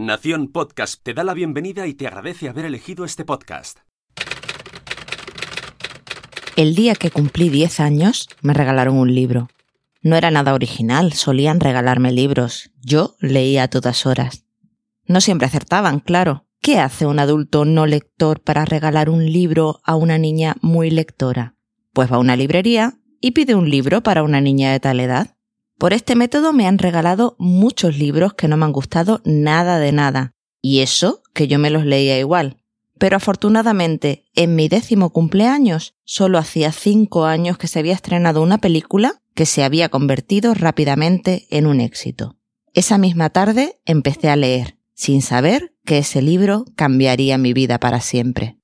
Nación Podcast te da la bienvenida y te agradece haber elegido este podcast. El día que cumplí 10 años, me regalaron un libro. No era nada original, solían regalarme libros. Yo leía a todas horas. No siempre acertaban, claro. ¿Qué hace un adulto no lector para regalar un libro a una niña muy lectora? Pues va a una librería y pide un libro para una niña de tal edad. Por este método me han regalado muchos libros que no me han gustado nada de nada. Y eso que yo me los leía igual. Pero afortunadamente, en mi décimo cumpleaños, solo hacía cinco años que se había estrenado una película que se había convertido rápidamente en un éxito. Esa misma tarde empecé a leer, sin saber que ese libro cambiaría mi vida para siempre.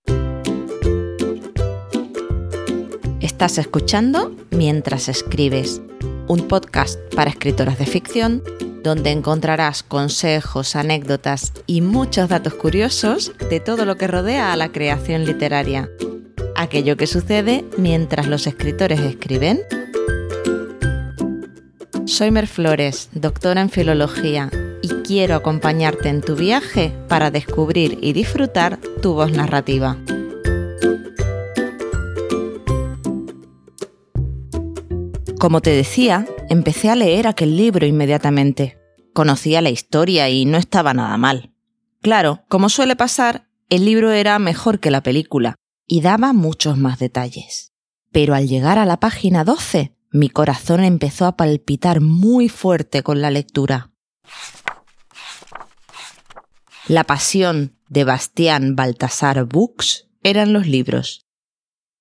Estás escuchando Mientras escribes, un podcast para escritoras de ficción donde encontrarás consejos, anécdotas y muchos datos curiosos de todo lo que rodea a la creación literaria. Aquello que sucede mientras los escritores escriben. Soy Mer Flores, doctora en filología, y quiero acompañarte en tu viaje para descubrir y disfrutar tu voz narrativa. Como te decía, empecé a leer aquel libro inmediatamente. Conocía la historia y no estaba nada mal. Claro, como suele pasar, el libro era mejor que la película y daba muchos más detalles. Pero al llegar a la página 12, mi corazón empezó a palpitar muy fuerte con la lectura. La pasión de Bastián Baltasar Books eran los libros,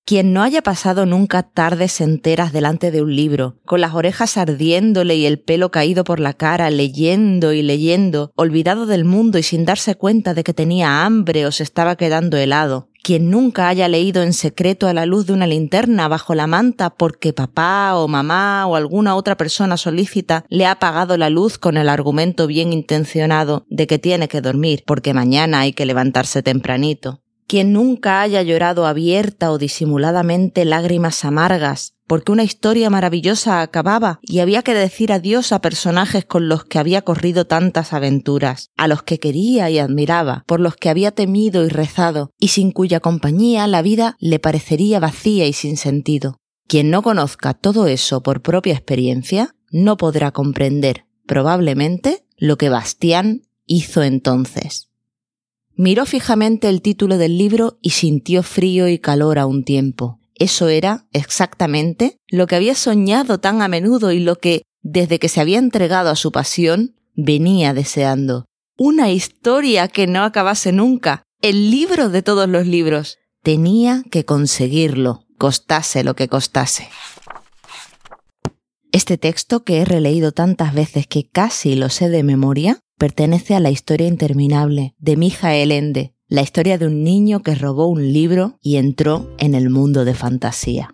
quien no haya pasado nunca tardes enteras delante de un libro, con las orejas ardiéndole y el pelo caído por la cara, leyendo y leyendo, olvidado del mundo y sin darse cuenta de que tenía hambre o se estaba quedando helado, quien nunca haya leído en secreto a la luz de una linterna bajo la manta porque papá o mamá o alguna otra persona solícita le ha apagado la luz con el argumento bien intencionado de que tiene que dormir porque mañana hay que levantarse tempranito quien nunca haya llorado abierta o disimuladamente lágrimas amargas, porque una historia maravillosa acababa y había que decir adiós a personajes con los que había corrido tantas aventuras, a los que quería y admiraba, por los que había temido y rezado, y sin cuya compañía la vida le parecería vacía y sin sentido. Quien no conozca todo eso por propia experiencia, no podrá comprender, probablemente, lo que Bastián hizo entonces. Miró fijamente el título del libro y sintió frío y calor a un tiempo. Eso era exactamente lo que había soñado tan a menudo y lo que, desde que se había entregado a su pasión, venía deseando. Una historia que no acabase nunca. El libro de todos los libros. Tenía que conseguirlo, costase lo que costase. Este texto que he releído tantas veces que casi lo sé de memoria, pertenece a la historia interminable de Mijael Ende, la historia de un niño que robó un libro y entró en el mundo de fantasía.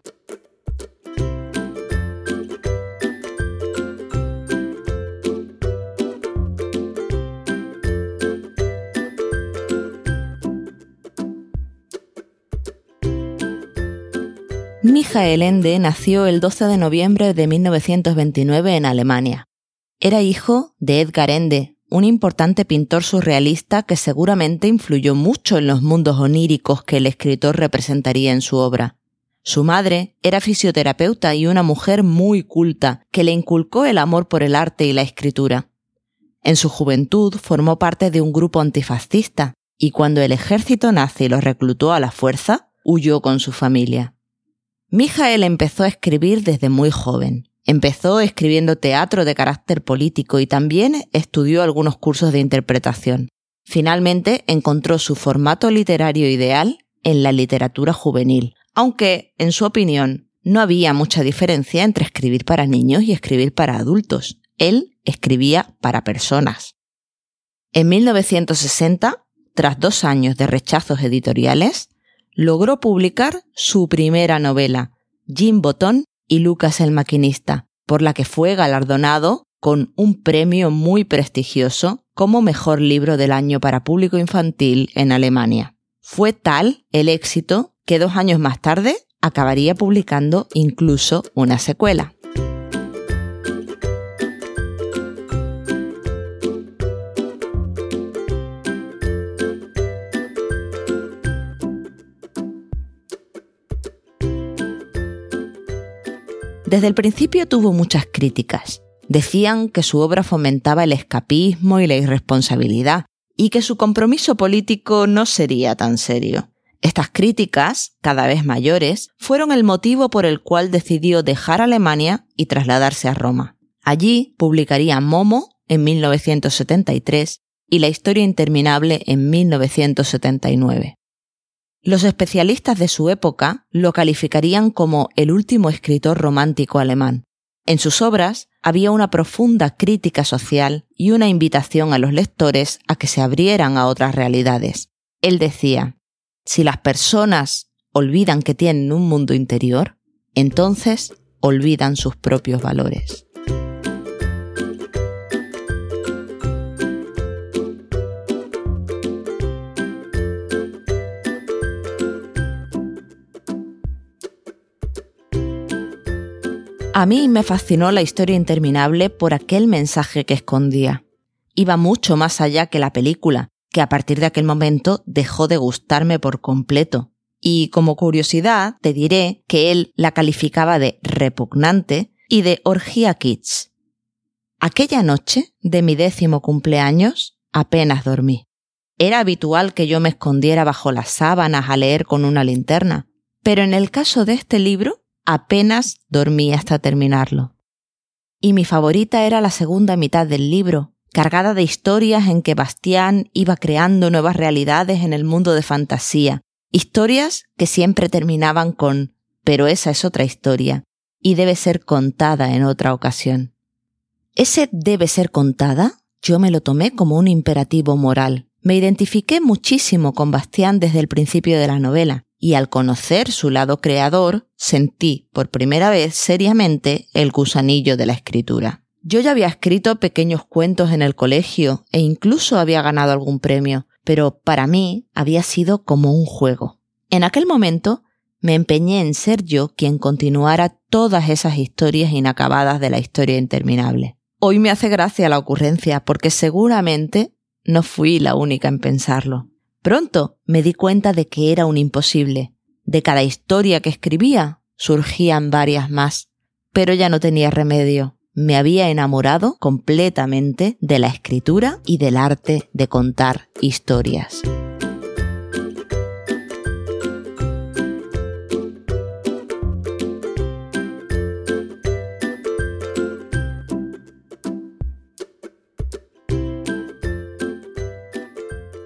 Mijael Ende nació el 12 de noviembre de 1929 en Alemania. Era hijo de Edgar Ende, un importante pintor surrealista que seguramente influyó mucho en los mundos oníricos que el escritor representaría en su obra. Su madre era fisioterapeuta y una mujer muy culta, que le inculcó el amor por el arte y la escritura. En su juventud formó parte de un grupo antifascista, y cuando el ejército nazi lo reclutó a la fuerza, huyó con su familia. Mijael empezó a escribir desde muy joven. Empezó escribiendo teatro de carácter político y también estudió algunos cursos de interpretación. Finalmente encontró su formato literario ideal en la literatura juvenil, aunque, en su opinión, no había mucha diferencia entre escribir para niños y escribir para adultos. Él escribía para personas. En 1960, tras dos años de rechazos editoriales, logró publicar su primera novela, Jim Botón y Lucas el Maquinista, por la que fue galardonado con un premio muy prestigioso como mejor libro del año para público infantil en Alemania. Fue tal el éxito que dos años más tarde acabaría publicando incluso una secuela. Desde el principio tuvo muchas críticas. Decían que su obra fomentaba el escapismo y la irresponsabilidad, y que su compromiso político no sería tan serio. Estas críticas, cada vez mayores, fueron el motivo por el cual decidió dejar Alemania y trasladarse a Roma. Allí publicaría Momo en 1973 y La historia interminable en 1979. Los especialistas de su época lo calificarían como el último escritor romántico alemán. En sus obras había una profunda crítica social y una invitación a los lectores a que se abrieran a otras realidades. Él decía, si las personas olvidan que tienen un mundo interior, entonces olvidan sus propios valores. A mí me fascinó la historia interminable por aquel mensaje que escondía. Iba mucho más allá que la película, que a partir de aquel momento dejó de gustarme por completo. Y como curiosidad, te diré que él la calificaba de repugnante y de orgía kids. Aquella noche de mi décimo cumpleaños apenas dormí. Era habitual que yo me escondiera bajo las sábanas a leer con una linterna, pero en el caso de este libro apenas dormí hasta terminarlo. Y mi favorita era la segunda mitad del libro, cargada de historias en que Bastián iba creando nuevas realidades en el mundo de fantasía, historias que siempre terminaban con pero esa es otra historia, y debe ser contada en otra ocasión. Ese debe ser contada yo me lo tomé como un imperativo moral. Me identifiqué muchísimo con Bastián desde el principio de la novela, y al conocer su lado creador, sentí por primera vez seriamente el gusanillo de la escritura. Yo ya había escrito pequeños cuentos en el colegio e incluso había ganado algún premio, pero para mí había sido como un juego. En aquel momento me empeñé en ser yo quien continuara todas esas historias inacabadas de la historia interminable. Hoy me hace gracia la ocurrencia porque seguramente no fui la única en pensarlo. Pronto me di cuenta de que era un imposible. De cada historia que escribía surgían varias más, pero ya no tenía remedio. Me había enamorado completamente de la escritura y del arte de contar historias.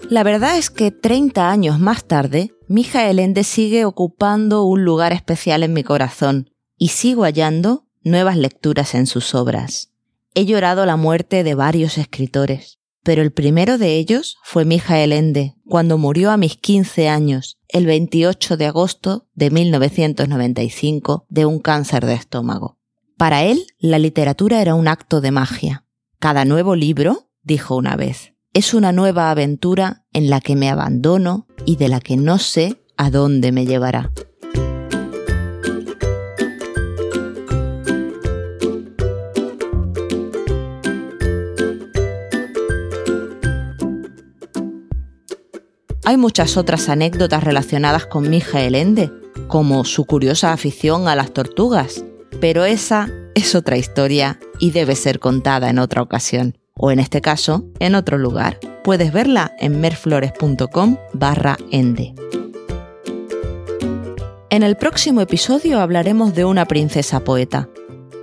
La verdad es que 30 años más tarde, Mijael Ende sigue ocupando un lugar especial en mi corazón y sigo hallando nuevas lecturas en sus obras. He llorado la muerte de varios escritores, pero el primero de ellos fue Mijael Ende, cuando murió a mis 15 años, el 28 de agosto de 1995, de un cáncer de estómago. Para él, la literatura era un acto de magia. Cada nuevo libro, dijo una vez, es una nueva aventura en la que me abandono y de la que no sé a dónde me llevará. Hay muchas otras anécdotas relacionadas con Mijael Ende, como su curiosa afición a las tortugas, pero esa es otra historia y debe ser contada en otra ocasión o en este caso, en otro lugar. Puedes verla en merflores.com barra ende. En el próximo episodio hablaremos de una princesa poeta.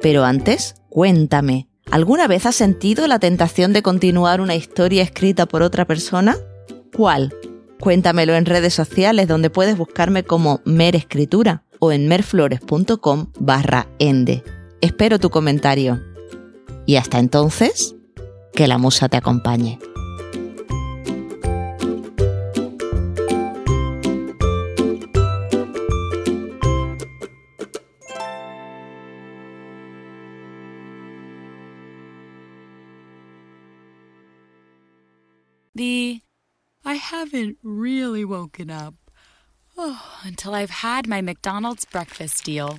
Pero antes, cuéntame, ¿alguna vez has sentido la tentación de continuar una historia escrita por otra persona? ¿Cuál? Cuéntamelo en redes sociales donde puedes buscarme como Mer Escritura o en merflores.com barra ende. Espero tu comentario. Y hasta entonces, que la musa te acompañe. The I haven't really woken up oh, until I've had my McDonald's breakfast deal.